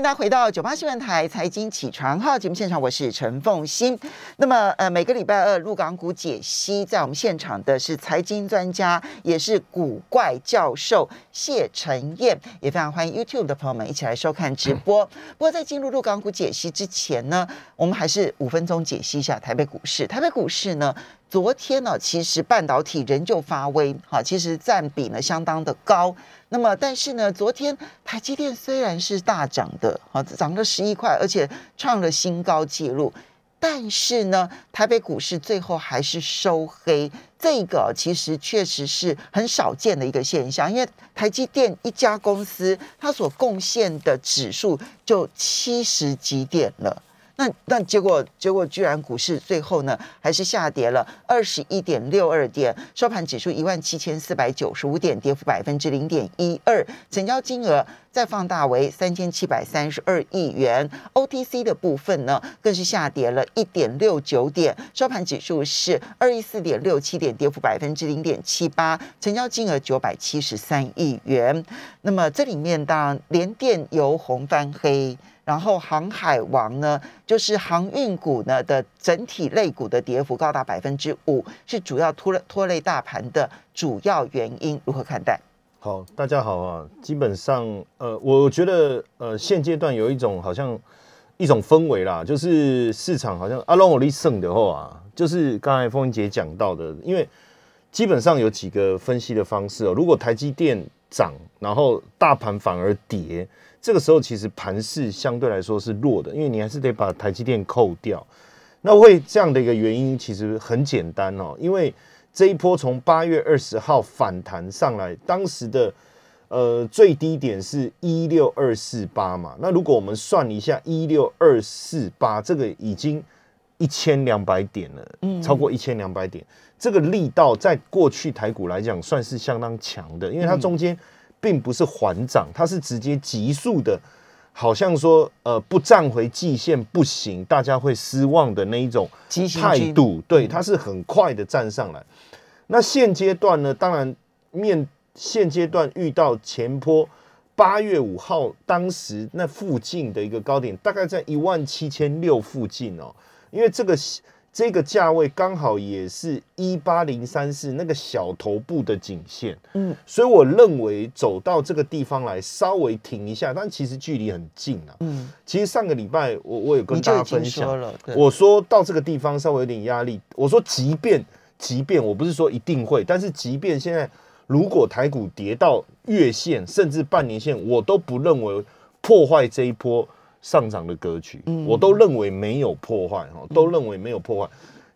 大家回到九八新闻台财经起床号节目现场，我是陈凤欣。那么，呃，每个礼拜二入港股解析，在我们现场的是财经专家，也是古怪教授谢晨燕，也非常欢迎 YouTube 的朋友们一起来收看直播。不过，在进入入港股解析之前呢，我们还是五分钟解析一下台北股市。台北股市呢？昨天呢，其实半导体仍旧发威，哈，其实占比呢相当的高。那么，但是呢，昨天台积电虽然是大涨的，哈，涨了十一块，而且创了新高纪录，但是呢，台北股市最后还是收黑。这个其实确实是很少见的一个现象，因为台积电一家公司，它所贡献的指数就七十几点了。那那结果结果居然股市最后呢还是下跌了二十一点六二点，收盘指数一万七千四百九十五点，跌幅百分之零点一二，成交金额再放大为三千七百三十二亿元。OTC 的部分呢更是下跌了一点六九点，收盘指数是二一四点六七点，跌幅百分之零点七八，成交金额九百七十三亿元。那么这里面当然连电由红翻黑。然后航海王呢，就是航运股呢的整体类股的跌幅高达百分之五，是主要拖累拖累大盘的主要原因。如何看待？好，大家好啊。基本上，呃，我觉得，呃，现阶段有一种好像一种氛围啦，就是市场好像阿龙我力胜的话啊，就是刚才凤英姐讲到的，因为基本上有几个分析的方式哦。如果台积电涨，然后大盘反而跌。这个时候其实盘势相对来说是弱的，因为你还是得把台积电扣掉。那会这样的一个原因其实很简单哦，因为这一波从八月二十号反弹上来，当时的呃最低点是一六二四八嘛。那如果我们算一下一六二四八，这个已经一千两百点了，嗯，超过一千两百点，这个力道在过去台股来讲算是相当强的，因为它中间。并不是缓涨，它是直接急速的，好像说呃不站回季线不行，大家会失望的那一种态度。对，它是很快的站上来。那现阶段呢？当然面现阶段遇到前坡八月五号当时那附近的一个高点，大概在一万七千六附近哦，因为这个。这个价位刚好也是一八零三四那个小头部的颈线，嗯，所以我认为走到这个地方来稍微停一下，但其实距离很近啊，嗯，其实上个礼拜我我有跟大家分享了，我说到这个地方稍微有点压力，我说即便即便我不是说一定会，但是即便现在如果台股跌到月线甚至半年线，我都不认为破坏这一波。上涨的格局，我都认为没有破坏哈，都认为没有破坏。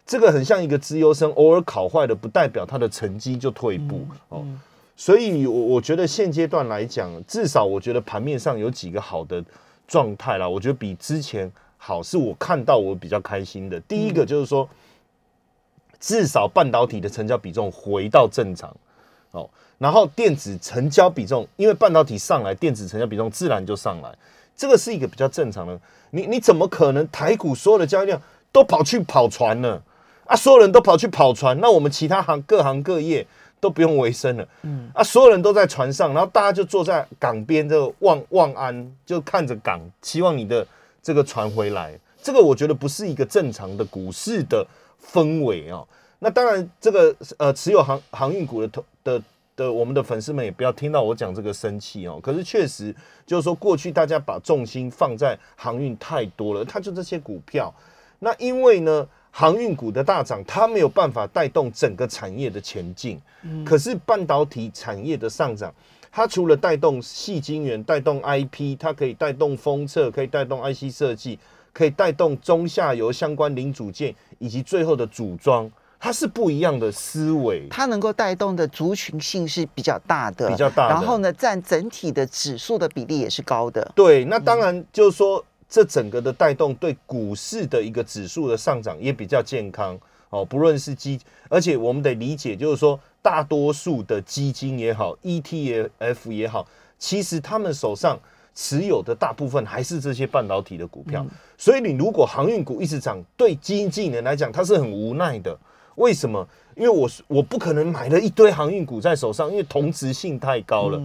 这个很像一个资优生，偶尔考坏了，不代表他的成绩就退步哦。所以，我我觉得现阶段来讲，至少我觉得盘面上有几个好的状态啦。我觉得比之前好，是我看到我比较开心的。第一个就是说，至少半导体的成交比重回到正常哦，然后电子成交比重，因为半导体上来，电子成交比重自然就上来。这个是一个比较正常的，你你怎么可能台股所有的交易量都跑去跑船呢？啊，所有人都跑去跑船，那我们其他行各行各业都不用维生了。嗯，啊，所有人都在船上，然后大家就坐在港边这个望望安，就看着港，期望你的这个船回来。这个我觉得不是一个正常的股市的氛围啊。那当然，这个呃持有航航运股的投的。的我们的粉丝们也不要听到我讲这个生气哦。可是确实就是说，过去大家把重心放在航运太多了，它就这些股票。那因为呢，航运股的大涨，它没有办法带动整个产业的前进。嗯。可是半导体产业的上涨，它除了带动细晶圆、带动 IP，它可以带动封测，可以带动 IC 设计，可以带动中下游相关零组件，以及最后的组装。它是不一样的思维，它能够带动的族群性是比较大的，比较大。然后呢，占整体的指数的比例也是高的。对，那当然就是说，这整个的带动对股市的一个指数的上涨也比较健康哦。不论是基，而且我们得理解，就是说，大多数的基金也好，ETF 也好，其实他们手上持有的大部分还是这些半导体的股票。所以，你如果航运股一直涨，对基金经理人来讲，他是很无奈的。为什么？因为我我不可能买了一堆航运股在手上，因为同质性太高了。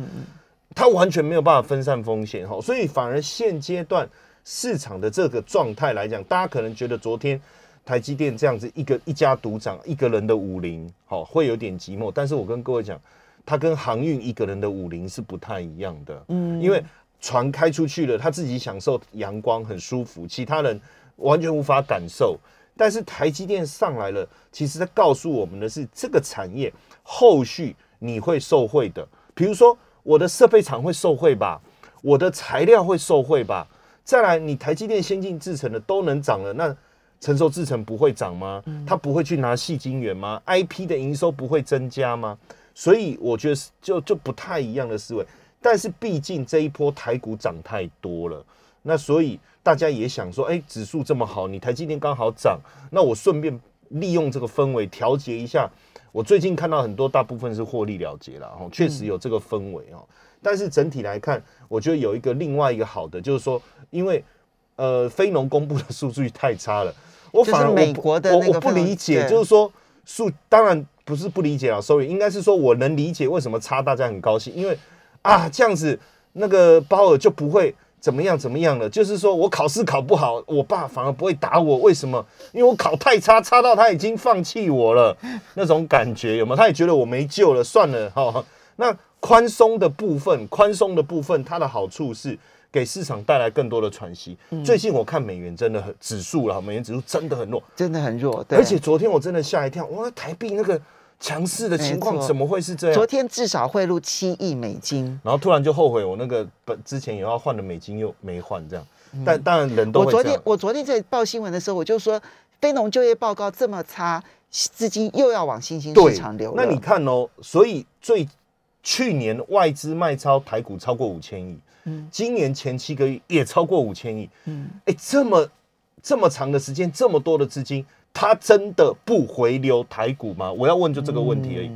它完全没有办法分散风险哈，所以反而现阶段市场的这个状态来讲，大家可能觉得昨天台积电这样子一个一家独掌一个人的武林，好会有点寂寞。但是我跟各位讲，它跟航运一个人的武林是不太一样的，嗯，因为船开出去了，他自己享受阳光很舒服，其他人完全无法感受。但是台积电上来了，其实在告诉我们的是，这个产业后续你会受惠的，比如说。我的设备厂会受惠吧，我的材料会受惠吧。再来，你台积电先进制程的都能涨了，那成熟制程不会涨吗？它不会去拿细晶圆吗？IP 的营收不会增加吗？所以我觉得就就不太一样的思维。但是毕竟这一波台股涨太多了，那所以大家也想说，哎，指数这么好，你台积电刚好涨，那我顺便利用这个氛围调节一下。我最近看到很多，大部分是获利了结了，哦，确实有这个氛围哦。但是整体来看，我觉得有一个另外一个好的，就是说，因为呃，非农公布的数据太差了，我反而美国的我我不理解，就是说数当然不是不理解啊，sorry，应该是说我能理解为什么差，大家很高兴，因为啊这样子那个鲍尔就不会。怎么样？怎么样了？就是说我考试考不好，我爸反而不会打我，为什么？因为我考太差，差到他已经放弃我了，那种感觉有没有？他也觉得我没救了，算了哈。那宽松的部分，宽松的部分，它的好处是给市场带来更多的喘息。最近我看美元真的很指数了，美元指数真的很弱，真的很弱。而且昨天我真的吓一跳，哇，台币那个。强势的情况怎么会是这样？昨天至少汇入七亿美金，然后突然就后悔，我那个本之前也要换的美金又没换，这样。但当然人都我昨天我昨天在报新闻的时候，我就说非农就业报告这么差，资金又要往新兴市场流。那你看哦，所以最去年外资卖超台股超过五千亿，嗯，今年前七个月也超过五千亿，嗯，哎，这么这么长的时间，这么多的资金。他真的不回流台股吗？我要问就这个问题而已。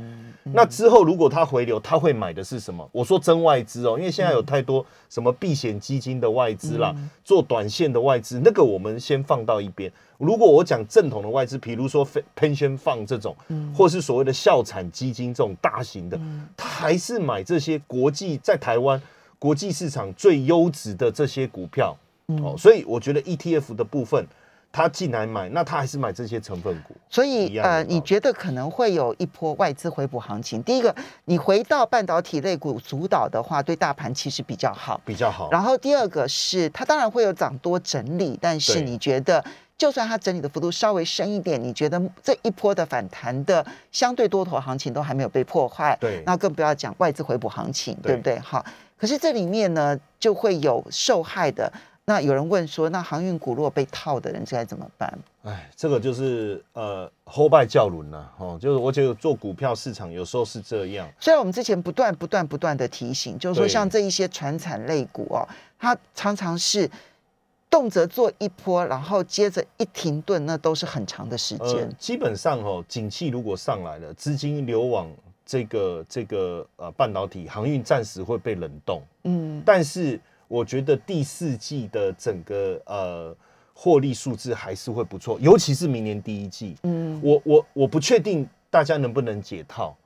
那之后如果他回流，他会买的是什么？我说真外资哦，因为现在有太多什么避险基金的外资啦，做短线的外资，那个我们先放到一边。如果我讲正统的外资，比如说 pension fund 这种，或是所谓的校产基金这种大型的，他还是买这些国际在台湾国际市场最优质的这些股票。哦，所以我觉得 ETF 的部分。他进来买，那他还是买这些成分股。所以呃，你觉得可能会有一波外资回补行情？第一个，你回到半导体类股主导的话，对大盘其实比较好，比较好。然后第二个是，它当然会有涨多整理，但是你觉得，就算它整理的幅度稍微深一点，你觉得这一波的反弹的相对多头行情都还没有被破坏，对，那更不要讲外资回补行情，对不对？好，可是这里面呢，就会有受害的。那有人问说，那航运股如果被套的人，该怎么办？哎，这个就是呃，后拜教轮呐，哦，就是我觉得做股票市场有时候是这样。虽然我们之前不断不断不断的提醒，就是说像这一些船产类股哦，它常常是动辄做一波，然后接着一停顿，那都是很长的时间。基本上哦，景气如果上来了，资金流往这个这个呃半导体航运暂时会被冷冻，嗯，但是。我觉得第四季的整个呃获利数字还是会不错，尤其是明年第一季。嗯，我我我不确定大家能不能解套，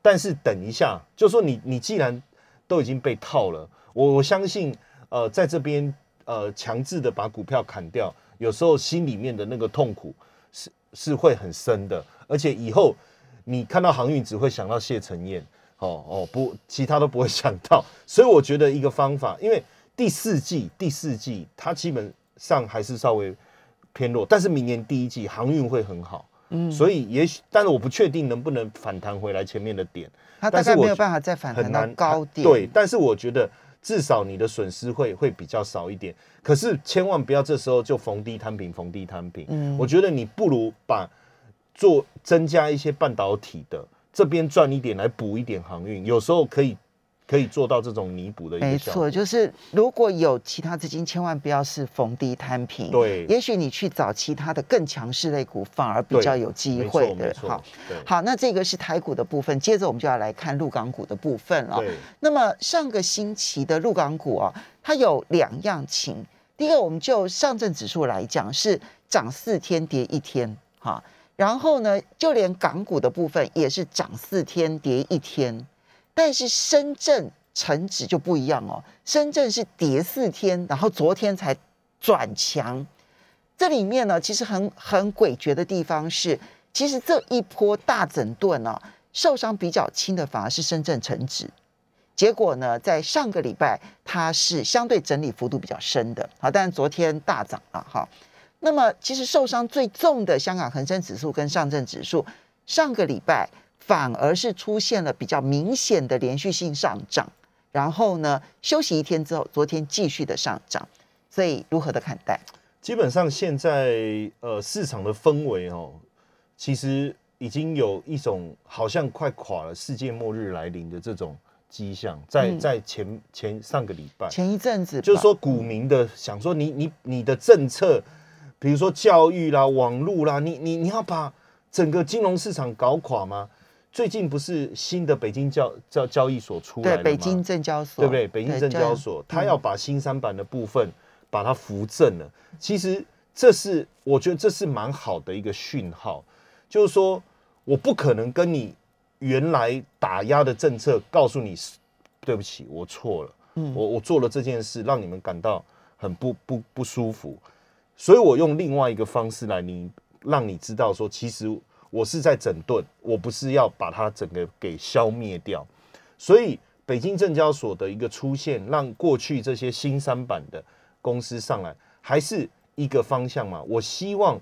但是等一下，就说你你既然都已经被套了，我我相信呃在这边呃强制的把股票砍掉，有时候心里面的那个痛苦是是会很深的，而且以后你看到航运只会想到谢承彦，哦哦不，其他都不会想到，所以我觉得一个方法，因为。第四季，第四季它基本上还是稍微偏弱，但是明年第一季航运会很好，嗯，所以也许，但是我不确定能不能反弹回来前面的点，它大概没有办法再反弹到高点，对，但是我觉得至少你的损失会会比较少一点，可是千万不要这时候就逢低摊平，逢低摊平，嗯，我觉得你不如把做增加一些半导体的这边赚一点来补一点航运，有时候可以。可以做到这种弥补的一个没错，就是如果有其他资金，千万不要是逢低摊平。对，也许你去找其他的更强势类股，反而比较有机会的。好，好，那这个是台股的部分，接着我们就要来看陆港股的部分了。那么上个星期的陆港股啊，它有两样情。第一个，我们就上证指数来讲，是涨四天跌一天，哈。然后呢，就连港股的部分也是涨四天跌一天。但是深圳成指就不一样哦，深圳是跌四天，然后昨天才转强。这里面呢，其实很很诡谲的地方是，其实这一波大整顿呢，受伤比较轻的反而是深圳成指。结果呢，在上个礼拜它是相对整理幅度比较深的，好，但昨天大涨了哈。那么其实受伤最重的香港恒生指数跟上证指数，上个礼拜反而是出现了比较明显的连续性上涨，然后呢休息一天之后，昨天继续的上涨，所以如何的看待？基本上现在呃市场的氛围哦，其实已经有一种好像快垮了、世界末日来临的这种迹象，在在前前上个礼拜前一阵子，就是说股民的想说你你你的政策。比如说教育啦、网络啦，你你你要把整个金融市场搞垮吗？最近不是新的北京交交交易所出来了吗？北京证交所，对不对？北京证交所，他要把新三板的部分把它扶正了。其实这是我觉得这是蛮好的一个讯号，就是说我不可能跟你原来打压的政策告诉你，对不起，我错了，嗯，我我做了这件事，让你们感到很不不不舒服。所以我用另外一个方式来，你让你知道说，其实我是在整顿，我不是要把它整个给消灭掉。所以北京证交所的一个出现，让过去这些新三板的公司上来，还是一个方向嘛。我希望，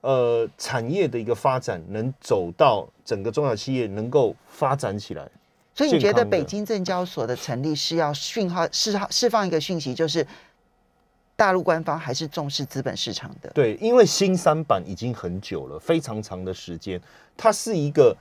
呃，产业的一个发展能走到整个中小企业能够发展起来。所以你觉得北京证交所的成立是要讯号释释放一个讯息，就是？大陆官方还是重视资本市场的，对，因为新三板已经很久了，非常长的时间，它是一个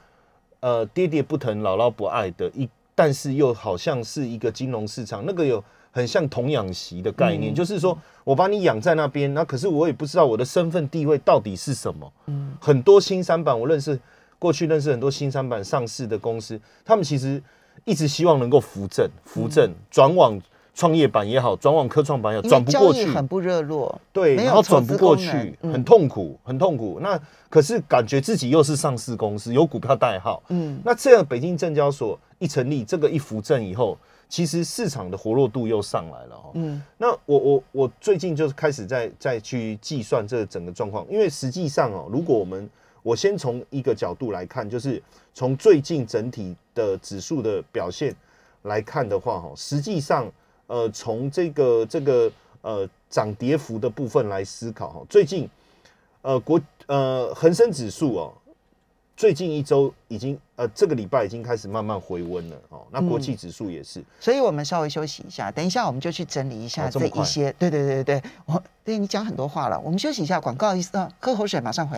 呃爹爹不疼、姥姥不爱的一，但是又好像是一个金融市场，那个有很像童养媳的概念，就是说我把你养在那边，那可是我也不知道我的身份地位到底是什么。嗯，很多新三板，我认识过去认识很多新三板上市的公司，他们其实一直希望能够扶正、扶正、转往。创业板也好，转往科创板也好，转不过去，很不热络。对，然后转不过去，很痛苦，很痛苦。那可是感觉自己又是上市公司，有股票代号。嗯，那这样北京证交所一成立，这个一扶正以后，其实市场的活络度又上来了。嗯，那我我我最近就是开始在再去计算这整个状况，因为实际上哦，如果我们我先从一个角度来看，就是从最近整体的指数的表现来看的话，哈，实际上。呃，从这个这个呃涨跌幅的部分来思考哈，最近呃国呃恒生指数哦，最近一周已经呃这个礼拜已经开始慢慢回温了哦，那国际指数也是，所以我们稍微休息一下，等一下我们就去整理一下这一些，对对对对对，我对你讲很多话了，我们休息一下，广告意思啊，喝口水，马上回。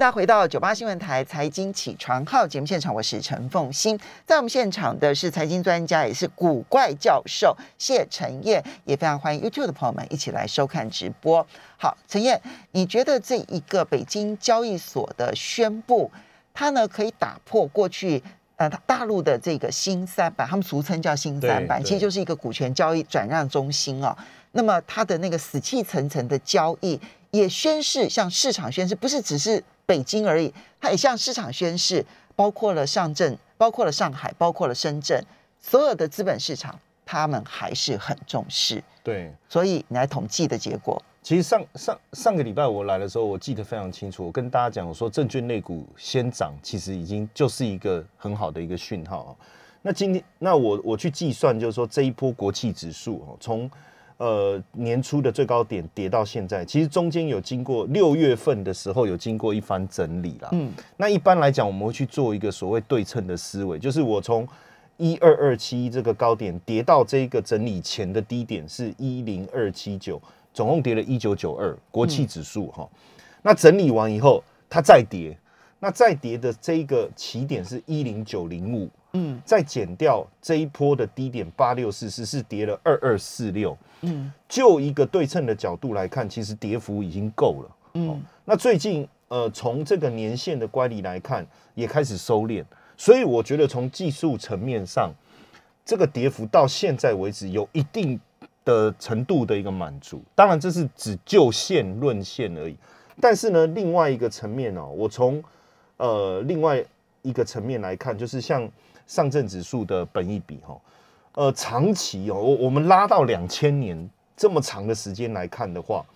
大家回到九八新闻台财经起床号节目现场，我是陈凤欣，在我们现场的是财经专家，也是古怪教授谢晨燕，也非常欢迎 YouTube 的朋友们一起来收看直播。好，陈燕，你觉得这一个北京交易所的宣布，它呢可以打破过去呃大陆的这个新三板，他们俗称叫新三板，其实就是一个股权交易转让中心哦。那么它的那个死气沉沉的交易，也宣示向市场宣示，不是只是。北京而已，它也向市场宣示，包括了上证，包括了上海，包括了深圳，所有的资本市场，他们还是很重视。对，所以你来统计的结果，其实上上上个礼拜我来的时候，我记得非常清楚，我跟大家讲，我说证券类股先涨，其实已经就是一个很好的一个讯号。那今天，那我我去计算，就是说这一波国企指数哦，从呃，年初的最高点跌到现在，其实中间有经过六月份的时候有经过一番整理啦。嗯，那一般来讲，我们会去做一个所谓对称的思维，就是我从一二二七这个高点跌到这个整理前的低点是一零二七九，总共跌了一九九二，国企指数哈。那整理完以后，它再跌，那再跌的这个起点是一零九零五。嗯，再减掉这一波的低点八六四四是跌了二二四六，嗯，就一个对称的角度来看，其实跌幅已经够了，嗯，那最近呃从这个年限的乖离来看，也开始收敛，所以我觉得从技术层面上，这个跌幅到现在为止有一定的程度的一个满足，当然这是只就线论线而已，但是呢，另外一个层面哦，我从呃另外一个层面来看，就是像。上证指数的本益比哈，呃长期哦，我我们拉到两千年这么长的时间来看的话，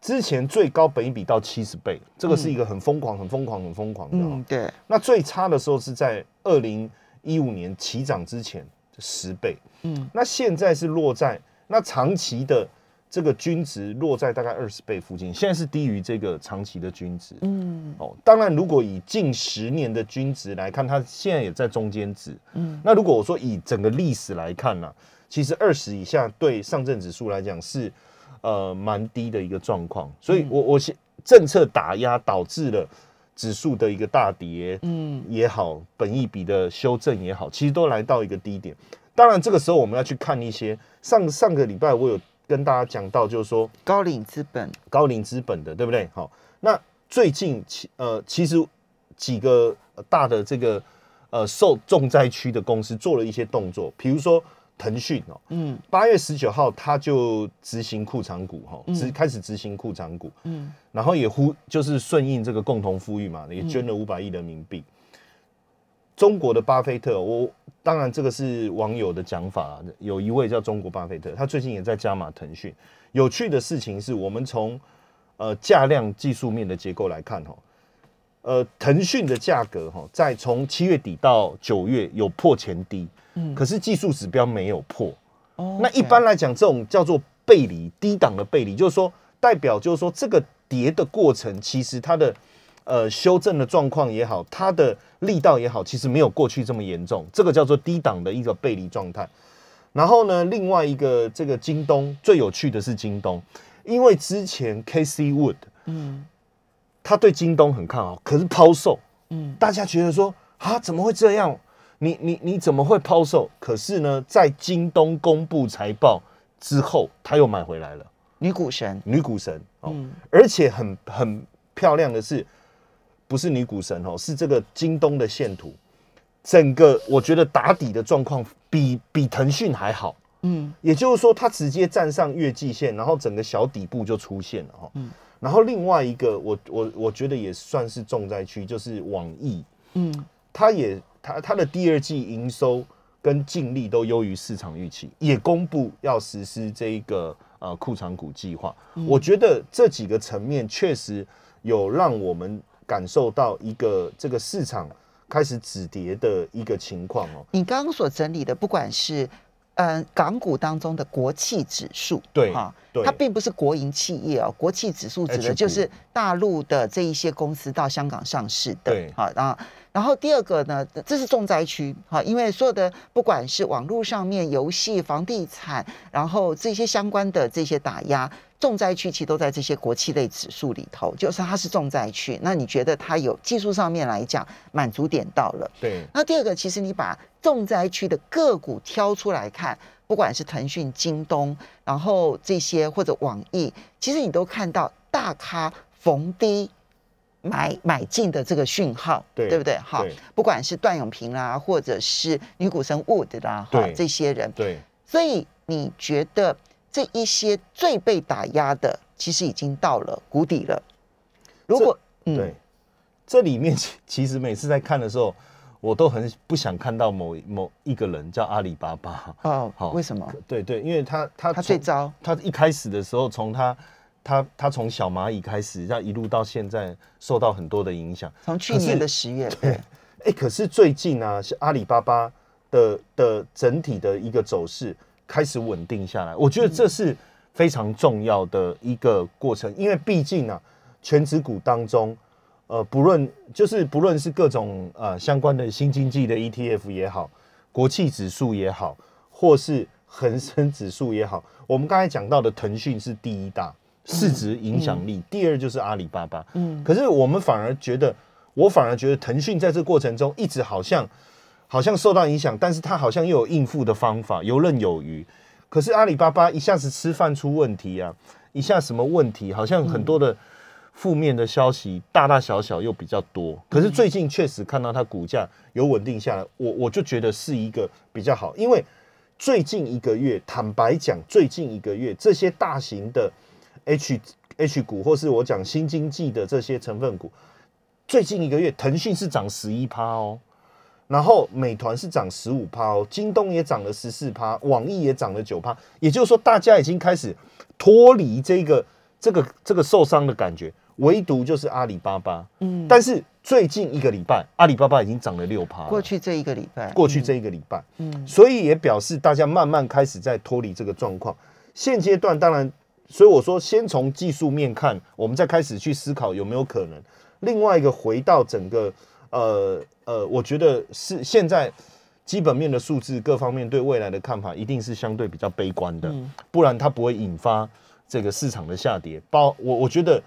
之前最高本益比到七十倍，这个是一个很疯狂、很疯狂、很疯狂的、哦。嗯，对，那最差的时候是在二零一五年起涨之前十倍，嗯，那现在是落在那长期的这个均值落在大概二十倍附近，现在是低于这个长期的均值。嗯哦，当然，如果以近十年的均值来看，它现在也在中间值。嗯，那如果我说以整个历史来看呢、其实二十以下对上证指数来讲是呃蛮低的一个状况，所以我我现政策打压导致了指数的一个大跌，嗯也好，本益比的修正也好，其实都来到一个低点。当然，这个时候我们要去看一些上上个礼拜我有跟大家讲到，就是说高瓴资本，高龄资本的，对不对？好，那最近其呃其实几个大的这个呃受重灾区的公司做了一些动作，比如说腾讯哦，嗯。八月十九号它就执行库藏股哈，执开始执行库藏股，嗯。然后也呼就是顺应这个共同富裕嘛，也捐了五百亿人民币。中国的巴菲特，我当然这个是网友的讲法啦，有一位叫中国巴菲特，他最近也在加码腾讯。有趣的事情是我们从呃价量技术面的结构来看哈，呃腾讯的价格哈，在从七月底到九月有破前低，嗯，可是技术指标没有破。哦那一般来讲，这种叫做背离，低档的背离，就是说代表就是说这个跌的过程，其实它的呃修正的状况也好，它的力道也好，其实没有过去这么严重，这个叫做低档的一个背离状态。然后呢，另外一个这个京东最有趣的是京东，因为之前 K C Wood 嗯。他对京东很看好，可是抛售，嗯。大家觉得说啊，怎么会这样？你你你怎么会抛售？可是呢，在京东公布财报之后，他又买回来了，女股神，女股神哦，嗯。而且很很漂亮的是，不是女股神哦，是这个京东的线图，整个我觉得打底的状况比比腾讯还好。嗯也就是说，它直接站上月季线，然后整个小底部就出现了哈。嗯然后另外一个，我我我觉得也算是重灾区，就是网易，嗯它也它它的第二季营收跟净利都优于市场预期，也公布要实施这一个呃库藏股计划。我觉得这几个层面确实有让我们感受到一个这个市场开始止跌的一个情况哦。你刚刚所整理的，不管是嗯、呃港股当中的国企指数，对哈，对。它并不是国营企业哦，国企指数指的就是大陆的这一些公司到香港上市的，对。好，然后然后第二个呢，这是重灾区，哈，因为所有的不管是网络上面游戏、房地产，然后这些相关的这些打压。重灾区其实都在这些国企类指数里头，就是它是重灾区。那你觉得它有技术上面来讲满足点到了？对，那第二个，其实你把重灾区的个股挑出来看，不管是腾讯、京东，然后这些或者网易，其实你都看到大咖逢低买买进的这个讯号，对对不对？哈，不管是段永平啦，或者是女股神 Wood 啦，哈对，这些人，对。所以你觉得这一些最被打压的，其实已经到了谷底了。如果嗯对，这里面其其实每次在看的时候，我都很不想看到某某一个人叫阿里巴巴。哦好，为什么对对，因为他他他最从糟？他一开始的时候，从他他他从小蚂蚁开始，要一路到现在受到很多的影响。从去年的十月，对，哎，可是最近啊，是阿里巴巴的的整体的一个走势开始稳定下来，我觉得这是非常重要的一个过程，因为毕竟啊，全指股当中，呃，不论就是不论是各种呃相关的新经济的 ETF 也好，国企指数也好，或是恒生指数也好，我们刚才讲到的腾讯是第一大市值影响力，第二就是阿里巴巴，嗯。可是我们反而觉得，我反而觉得腾讯在这过程中一直好像好像受到影响，但是它好像又有应付的方法，游刃有余。可是阿里巴巴一下子吃饭出问题啊，一下什么问题，好像很多的负面的消息，大大小小又比较多。可是最近确实看到它股价有稳定下来，我我就觉得是一个比较好，因为最近一个月，坦白讲，最近一个月这些大型的 H H 股，或是我讲新经济的这些成分股，最近一个月腾讯是涨十一趴哦，然后美团是涨十五趴哦，京东也涨了十四趴，网易也涨了九趴，也就是说大家已经开始脱离这个这个这个受伤的感觉，唯独就是阿里巴巴，嗯，但是最近一个礼拜，阿里巴巴已经涨了六趴，过去这一个礼拜，过去这一个礼拜，嗯，所以也表示大家慢慢开始在脱离这个状况。现阶段当然，所以我说先从技术面看，我们再开始去思考有没有可能。另外一个回到整个呃呃，我觉得是现在基本面的数字各方面对未来的看法一定是相对比较悲观的，不然它不会引发这个市场的下跌。包我我觉得，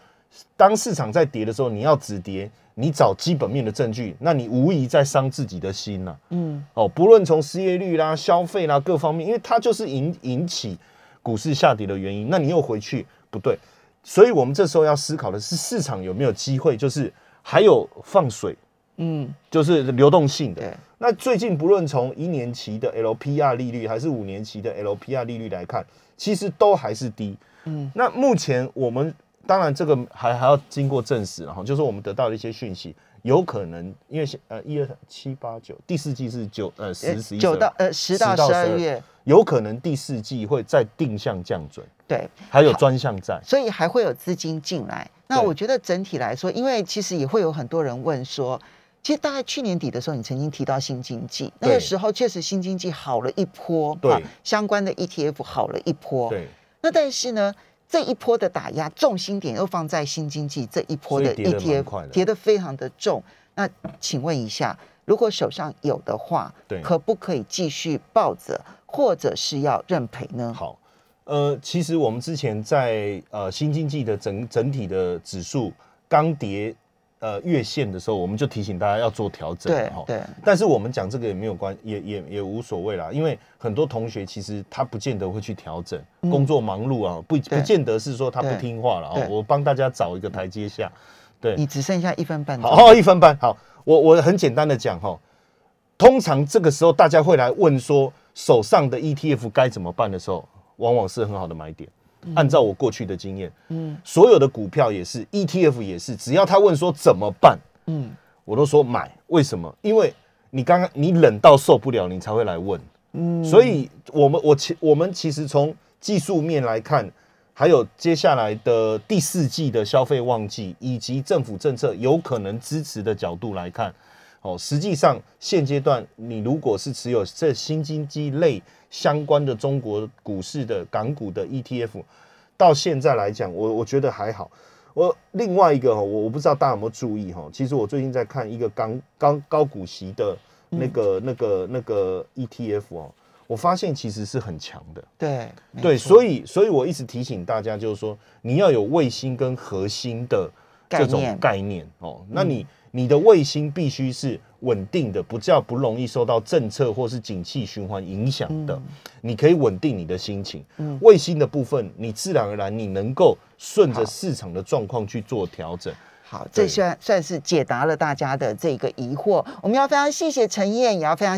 当市场在跌的时候，你要止跌，你找基本面的证据，那你无疑在伤自己的心呐。嗯，哦，不论从失业率啦、消费啦各方面，因为它就是引引起股市下跌的原因。那你又回去不对，所以我们这时候要思考的是市场有没有机会，就是还有放水。嗯，就是流动性的。那最近不论从一年期的 LPR 利率还是五年期的 LPR 利率来看，其实都还是低。嗯，那目前我们当然这个还还要经过证实，然后就是我们得到的一些讯息，有可能因为呃一二七八九第四季是九呃十十一九到呃十到十二。月，有可能第四季会再定向降准。对，还有专项债，所以还会有资金进来。那我觉得整体来说，因为其实也会有很多人问说。其实大概去年底的时候，你曾经提到新经济，那个时候确实新经济好了一波，对。相关的 ETF 好了一波，对。那但是呢，这一波的打压重心点又放在新经济这一波的 ETF，跌得非常的重。那请问一下，如果手上有的话，对，可不可以继续抱着，或者是要认赔呢？好，呃，其实我们之前在呃新经济的整整体的指数刚跌。呃，月线的时候，我们就提醒大家要做调整，对对。但是我们讲这个也没有关，也也也无所谓啦，因为很多同学其实他不见得会去调整，工作忙碌啊，不不见得是说他不听话了哦。我帮大家找一个台阶下，对。你只剩下一分半，好，一分半。好，我我很简单的讲哈，通常这个时候大家会来问说，手上的 ETF 该怎么办的时候，往往是很好的买点。按照我过去的经验，嗯，所有的股票也是，ETF 也是，只要他问说怎么办，嗯，我都说买。为什么？因为你刚刚你冷到受不了，你才会来问，嗯。所以，我们我其我们其实从技术面来看，还有接下来的第四季的消费旺季，以及政府政策有可能支持的角度来看，哦，实际上现阶段你如果是持有这新经济类。相关的中国股市的港股的 ETF，到现在来讲，我我觉得还好。我另外一个哈，我我不知道大家有没有注意哈，其实我最近在看一个刚刚高股息的那个那个那个 ETF 哦，我发现其实是很强的。对对，所以所以我一直提醒大家，就是说你要有卫星跟核心的这种概念哦，那你。你的卫星必须是稳定的，不叫不容易受到政策或是景气循环影响的。你可以稳定你的心情。卫星的部分，你自然而然你能够顺着市场的状况去做调整。好，这算算是解答了大家的这个疑惑。我们要非常谢谢陈燕，也要非常。